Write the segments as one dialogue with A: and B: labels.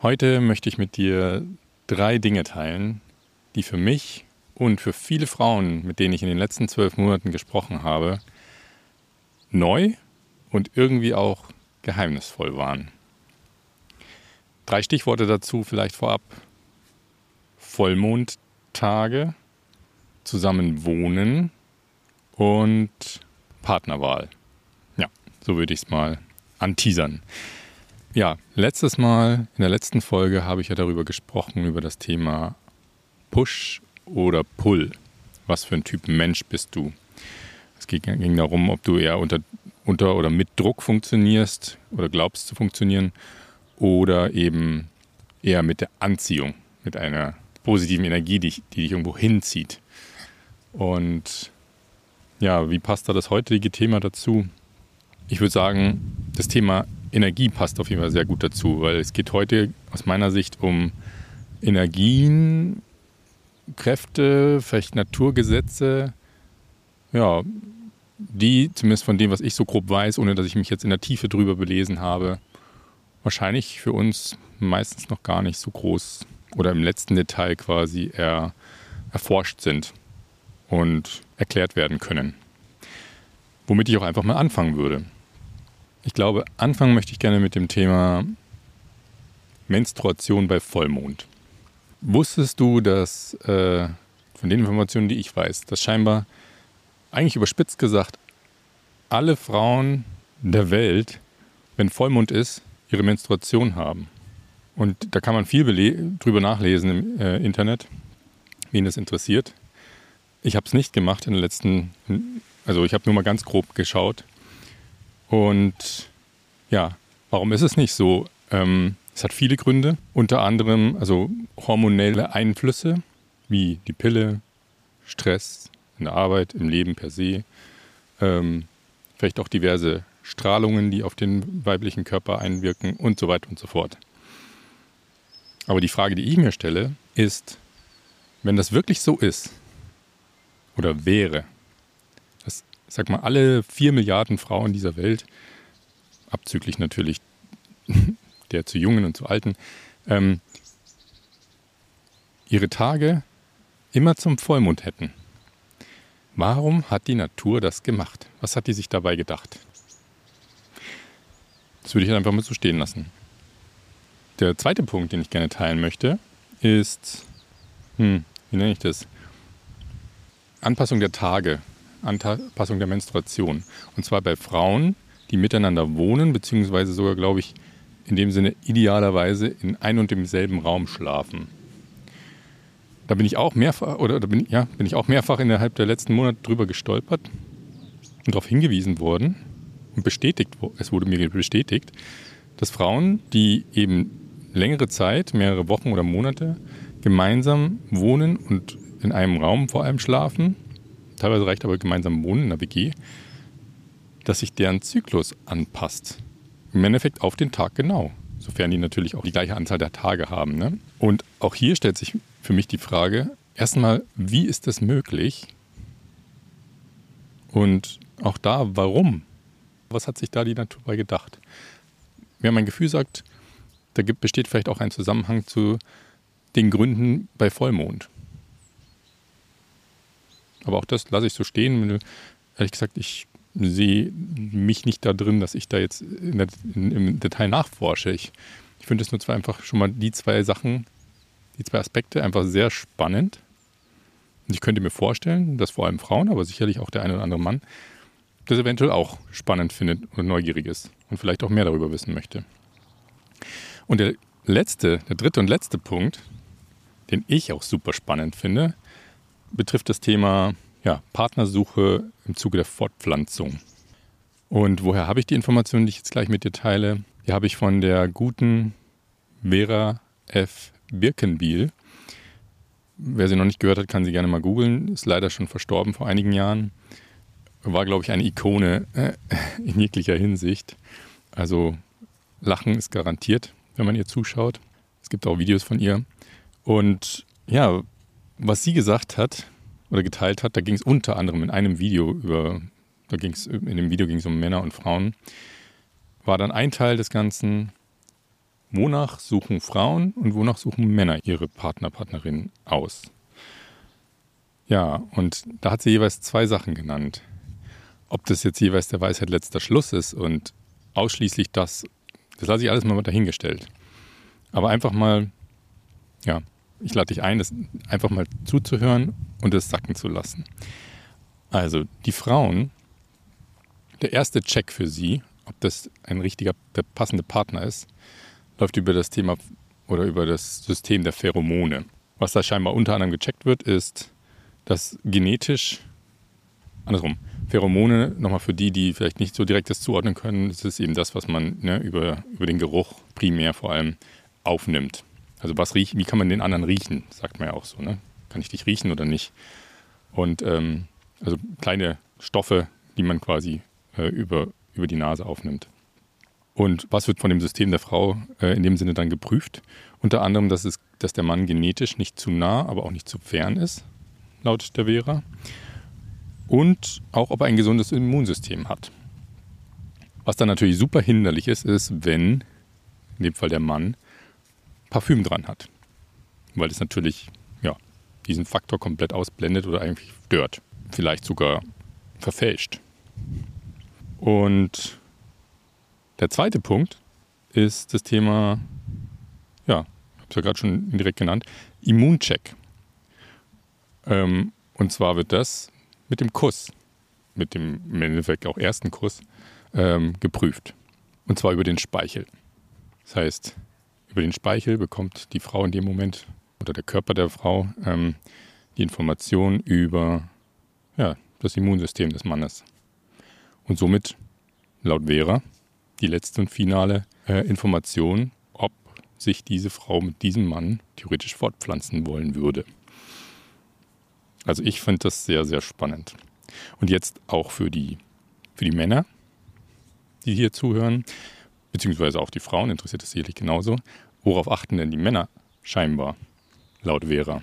A: Heute möchte ich mit dir drei Dinge teilen, die für mich und für viele Frauen, mit denen ich in den letzten zwölf Monaten gesprochen habe, neu und irgendwie auch geheimnisvoll waren. Drei Stichworte dazu vielleicht vorab. Vollmondtage, zusammen wohnen und Partnerwahl. Ja, so würde ich es mal anteasern. Ja, letztes Mal, in der letzten Folge habe ich ja darüber gesprochen, über das Thema Push oder Pull. Was für ein Typ Mensch bist du? Es ging darum, ob du eher unter, unter oder mit Druck funktionierst oder glaubst zu funktionieren oder eben eher mit der Anziehung, mit einer positiven Energie, die, die dich irgendwo hinzieht. Und ja, wie passt da das heutige Thema dazu? Ich würde sagen, das Thema Energie passt auf jeden Fall sehr gut dazu, weil es geht heute aus meiner Sicht um Energien, Kräfte, vielleicht Naturgesetze, ja, die, zumindest von dem, was ich so grob weiß, ohne dass ich mich jetzt in der Tiefe drüber belesen habe, wahrscheinlich für uns meistens noch gar nicht so groß oder im letzten Detail quasi eher erforscht sind und erklärt werden können. Womit ich auch einfach mal anfangen würde. Ich glaube, anfangen möchte ich gerne mit dem Thema Menstruation bei Vollmond. Wusstest du, dass äh, von den Informationen, die ich weiß, dass scheinbar, eigentlich überspitzt gesagt, alle Frauen der Welt, wenn Vollmond ist, ihre Menstruation haben? Und da kann man viel drüber nachlesen im äh, Internet, wen das interessiert. Ich habe es nicht gemacht in den letzten, also ich habe nur mal ganz grob geschaut. Und ja, warum ist es nicht so? Ähm, es hat viele Gründe, unter anderem also hormonelle Einflüsse wie die Pille, Stress in der Arbeit, im Leben per se, ähm, vielleicht auch diverse Strahlungen, die auf den weiblichen Körper einwirken und so weiter und so fort. Aber die Frage, die ich mir stelle, ist, wenn das wirklich so ist oder wäre, sag mal, alle vier Milliarden Frauen dieser Welt, abzüglich natürlich der zu Jungen und zu Alten, ähm, ihre Tage immer zum Vollmond hätten. Warum hat die Natur das gemacht? Was hat die sich dabei gedacht? Das würde ich einfach mal so stehen lassen. Der zweite Punkt, den ich gerne teilen möchte, ist, hm, wie nenne ich das? Anpassung der Tage, Anpassung der Menstruation. Und zwar bei Frauen, die miteinander wohnen, beziehungsweise sogar, glaube ich, in dem Sinne idealerweise in ein und demselben Raum schlafen. Da bin ich auch mehrfach, oder bin, ja, bin ich auch mehrfach innerhalb der letzten Monate drüber gestolpert und darauf hingewiesen worden und bestätigt, es wurde mir bestätigt, dass Frauen, die eben längere Zeit, mehrere Wochen oder Monate gemeinsam wohnen und in einem Raum vor allem schlafen, teilweise reicht aber gemeinsam wohnen in der WG, dass sich deren Zyklus anpasst. Im Endeffekt auf den Tag genau, sofern die natürlich auch die gleiche Anzahl der Tage haben. Ne? Und auch hier stellt sich für mich die Frage, erstmal, wie ist das möglich? Und auch da, warum? Was hat sich da die Natur bei gedacht? Ja, mein Gefühl sagt, da besteht vielleicht auch ein Zusammenhang zu den Gründen bei Vollmond. Aber auch das lasse ich so stehen. Ehrlich gesagt, ich sehe mich nicht da drin, dass ich da jetzt in der, in, im Detail nachforsche. Ich, ich finde es nur zwar einfach schon mal die zwei Sachen, die zwei Aspekte einfach sehr spannend. Und ich könnte mir vorstellen, dass vor allem Frauen, aber sicherlich auch der eine oder andere Mann, das eventuell auch spannend findet und neugierig ist und vielleicht auch mehr darüber wissen möchte. Und der letzte, der dritte und letzte Punkt, den ich auch super spannend finde, betrifft das Thema ja, Partnersuche im Zuge der Fortpflanzung. Und woher habe ich die Informationen, die ich jetzt gleich mit dir teile? Die habe ich von der guten Vera F. Birkenbiel. Wer sie noch nicht gehört hat, kann sie gerne mal googeln. Ist leider schon verstorben vor einigen Jahren. War, glaube ich, eine Ikone äh, in jeglicher Hinsicht. Also Lachen ist garantiert, wenn man ihr zuschaut. Es gibt auch Videos von ihr. Und ja, was sie gesagt hat, oder geteilt hat. Da ging es unter anderem in einem Video über, da ging es, in dem Video ging es um Männer und Frauen. War dann ein Teil des Ganzen, Wonach suchen Frauen und wonach suchen Männer ihre Partner, Partnerin aus? Ja, und da hat sie jeweils zwei Sachen genannt. Ob das jetzt jeweils der Weisheit letzter Schluss ist und ausschließlich das, das lasse ich alles mal dahingestellt. Aber einfach mal, ja, ich lade dich ein, das einfach mal zuzuhören und es sacken zu lassen. Also, die Frauen, der erste Check für sie, ob das ein richtiger, der passende Partner ist, läuft über das Thema oder über das System der Pheromone. Was da scheinbar unter anderem gecheckt wird, ist, dass genetisch, andersrum, Pheromone, nochmal für die, die vielleicht nicht so direkt das zuordnen können, das ist eben das, was man ne, über, über den Geruch primär vor allem aufnimmt. Also was riecht, wie kann man den anderen riechen, sagt man ja auch so. Ne? Kann ich dich riechen oder nicht? Und ähm, also kleine Stoffe, die man quasi äh, über, über die Nase aufnimmt. Und was wird von dem System der Frau äh, in dem Sinne dann geprüft? Unter anderem, dass, es, dass der Mann genetisch nicht zu nah, aber auch nicht zu fern ist, laut der Vera. Und auch, ob er ein gesundes Immunsystem hat. Was dann natürlich super hinderlich ist, ist, wenn, in dem Fall der Mann, Parfüm dran hat. Weil es natürlich ja, diesen Faktor komplett ausblendet oder eigentlich stört. Vielleicht sogar verfälscht. Und der zweite Punkt ist das Thema, ja, ich habe es ja gerade schon indirekt genannt, Immuncheck. Ähm, und zwar wird das mit dem Kuss, mit dem im Endeffekt auch ersten Kuss, ähm, geprüft. Und zwar über den Speichel. Das heißt, über den Speichel bekommt die Frau in dem Moment oder der Körper der Frau ähm, die Information über ja, das Immunsystem des Mannes. Und somit, laut Vera, die letzte und finale äh, Information, ob sich diese Frau mit diesem Mann theoretisch fortpflanzen wollen würde. Also ich finde das sehr, sehr spannend. Und jetzt auch für die, für die Männer, die hier zuhören, beziehungsweise auch die Frauen, interessiert es sicherlich genauso. Worauf achten denn die Männer scheinbar, laut Vera?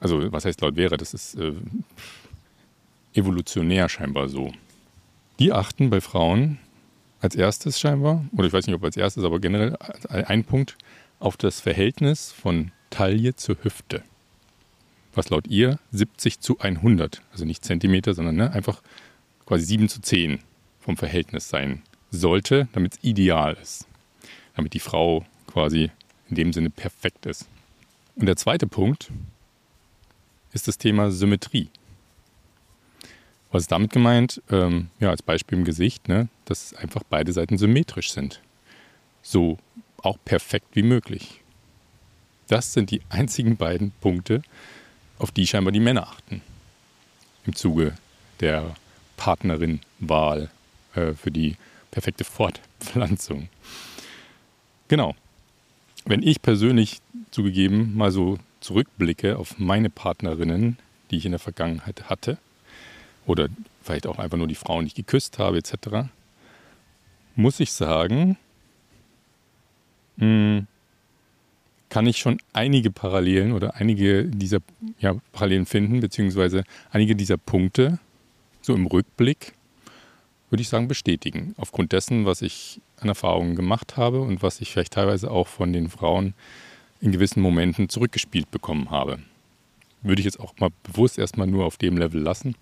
A: Also was heißt laut Vera? Das ist äh, evolutionär scheinbar so. Die achten bei Frauen als erstes scheinbar, oder ich weiß nicht, ob als erstes, aber generell ein Punkt auf das Verhältnis von Taille zur Hüfte. Was laut ihr 70 zu 100, also nicht Zentimeter, sondern ne, einfach quasi 7 zu 10 vom Verhältnis sein sollte, damit es ideal ist. Damit die Frau quasi in dem Sinne perfekt ist. Und der zweite Punkt ist das Thema Symmetrie. Was ist damit gemeint? Ähm, ja, als Beispiel im Gesicht, ne, dass einfach beide Seiten symmetrisch sind. So auch perfekt wie möglich. Das sind die einzigen beiden Punkte, auf die scheinbar die Männer achten. Im Zuge der Partnerin-Wahl äh, für die perfekte Fortpflanzung. Genau. Wenn ich persönlich zugegeben mal so zurückblicke auf meine Partnerinnen, die ich in der Vergangenheit hatte, oder vielleicht auch einfach nur die Frauen, die ich geküsst habe, etc., muss ich sagen, hm, kann ich schon einige Parallelen oder einige dieser ja, Parallelen finden, beziehungsweise einige dieser Punkte so im Rückblick, würde ich sagen, bestätigen. Aufgrund dessen, was ich an Erfahrungen gemacht habe und was ich vielleicht teilweise auch von den Frauen in gewissen Momenten zurückgespielt bekommen habe. Würde ich jetzt auch mal bewusst erstmal nur auf dem Level lassen.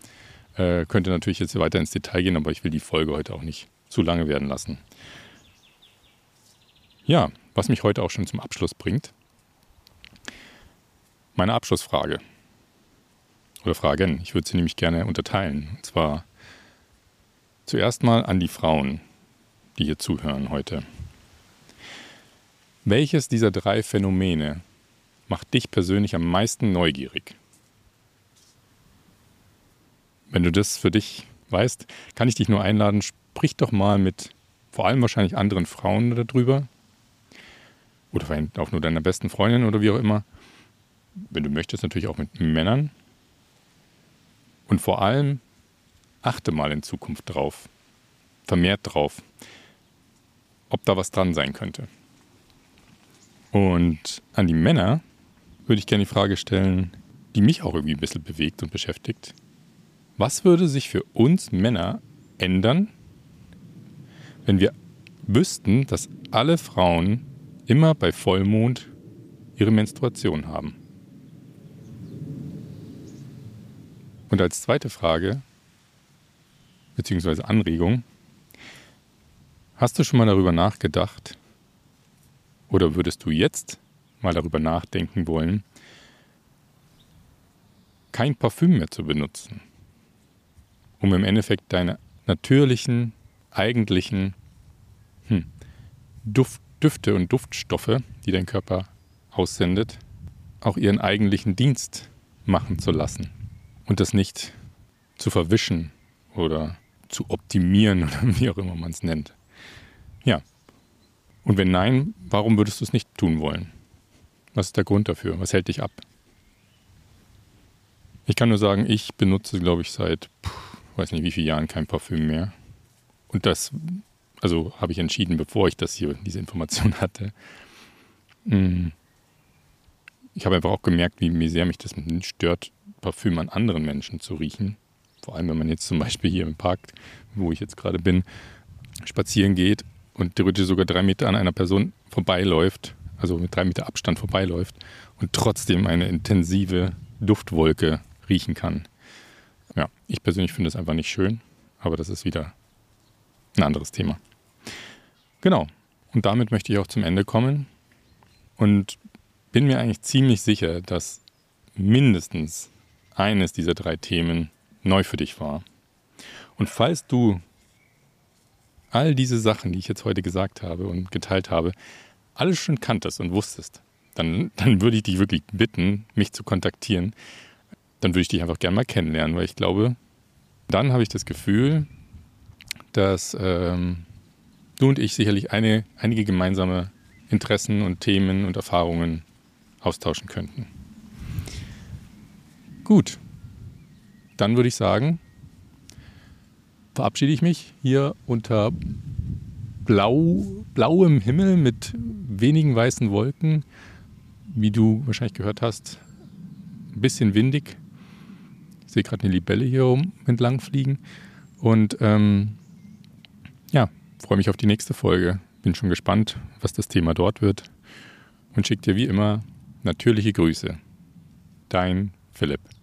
A: Äh, könnte natürlich jetzt weiter ins Detail gehen, aber ich will die Folge heute auch nicht zu lange werden lassen. Ja, was mich heute auch schon zum Abschluss bringt. Meine Abschlussfrage. Oder Fragen. Ich würde sie nämlich gerne unterteilen. Und zwar zuerst mal an die Frauen, die hier zuhören heute. Welches dieser drei Phänomene macht dich persönlich am meisten neugierig? Wenn du das für dich weißt, kann ich dich nur einladen, sprich doch mal mit vor allem wahrscheinlich anderen Frauen darüber. Oder auch nur deiner besten Freundin oder wie auch immer. Wenn du möchtest, natürlich auch mit Männern. Und vor allem achte mal in Zukunft drauf, vermehrt drauf, ob da was dran sein könnte. Und an die Männer würde ich gerne die Frage stellen, die mich auch irgendwie ein bisschen bewegt und beschäftigt. Was würde sich für uns Männer ändern, wenn wir wüssten, dass alle Frauen immer bei Vollmond ihre Menstruation haben. Und als zweite Frage, beziehungsweise Anregung, hast du schon mal darüber nachgedacht, oder würdest du jetzt mal darüber nachdenken wollen, kein Parfüm mehr zu benutzen, um im Endeffekt deine natürlichen, eigentlichen hm, Duft, Düfte und Duftstoffe, die dein Körper aussendet, auch ihren eigentlichen Dienst machen zu lassen und das nicht zu verwischen oder zu optimieren oder wie auch immer man es nennt. Ja. Und wenn nein, warum würdest du es nicht tun wollen? Was ist der Grund dafür? Was hält dich ab? Ich kann nur sagen, ich benutze, glaube ich, seit, puh, weiß nicht wie viele Jahren kein Parfüm mehr. Und das, also habe ich entschieden, bevor ich das hier, diese Information hatte. Hm. Ich habe einfach auch gemerkt, wie, wie sehr mich das stört, Parfüm an anderen Menschen zu riechen. Vor allem, wenn man jetzt zum Beispiel hier im Park, wo ich jetzt gerade bin, spazieren geht und theoretisch sogar drei Meter an einer Person vorbeiläuft, also mit drei Meter Abstand vorbeiläuft und trotzdem eine intensive Duftwolke riechen kann. Ja, ich persönlich finde es einfach nicht schön, aber das ist wieder ein anderes Thema. Genau, und damit möchte ich auch zum Ende kommen und bin mir eigentlich ziemlich sicher, dass mindestens eines dieser drei Themen neu für dich war. Und falls du all diese Sachen, die ich jetzt heute gesagt habe und geteilt habe, alles schon kanntest und wusstest, dann, dann würde ich dich wirklich bitten, mich zu kontaktieren, dann würde ich dich einfach gerne mal kennenlernen, weil ich glaube, dann habe ich das Gefühl, dass ähm, du und ich sicherlich eine, einige gemeinsame Interessen und Themen und Erfahrungen austauschen könnten. Gut, dann würde ich sagen, verabschiede ich mich hier unter blau, blauem Himmel mit wenigen weißen Wolken, wie du wahrscheinlich gehört hast, ein bisschen windig sehe gerade eine Libelle hier rum entlang fliegen. Und ähm, ja, freue mich auf die nächste Folge. Bin schon gespannt, was das Thema dort wird. Und schicke dir wie immer natürliche Grüße. Dein Philipp.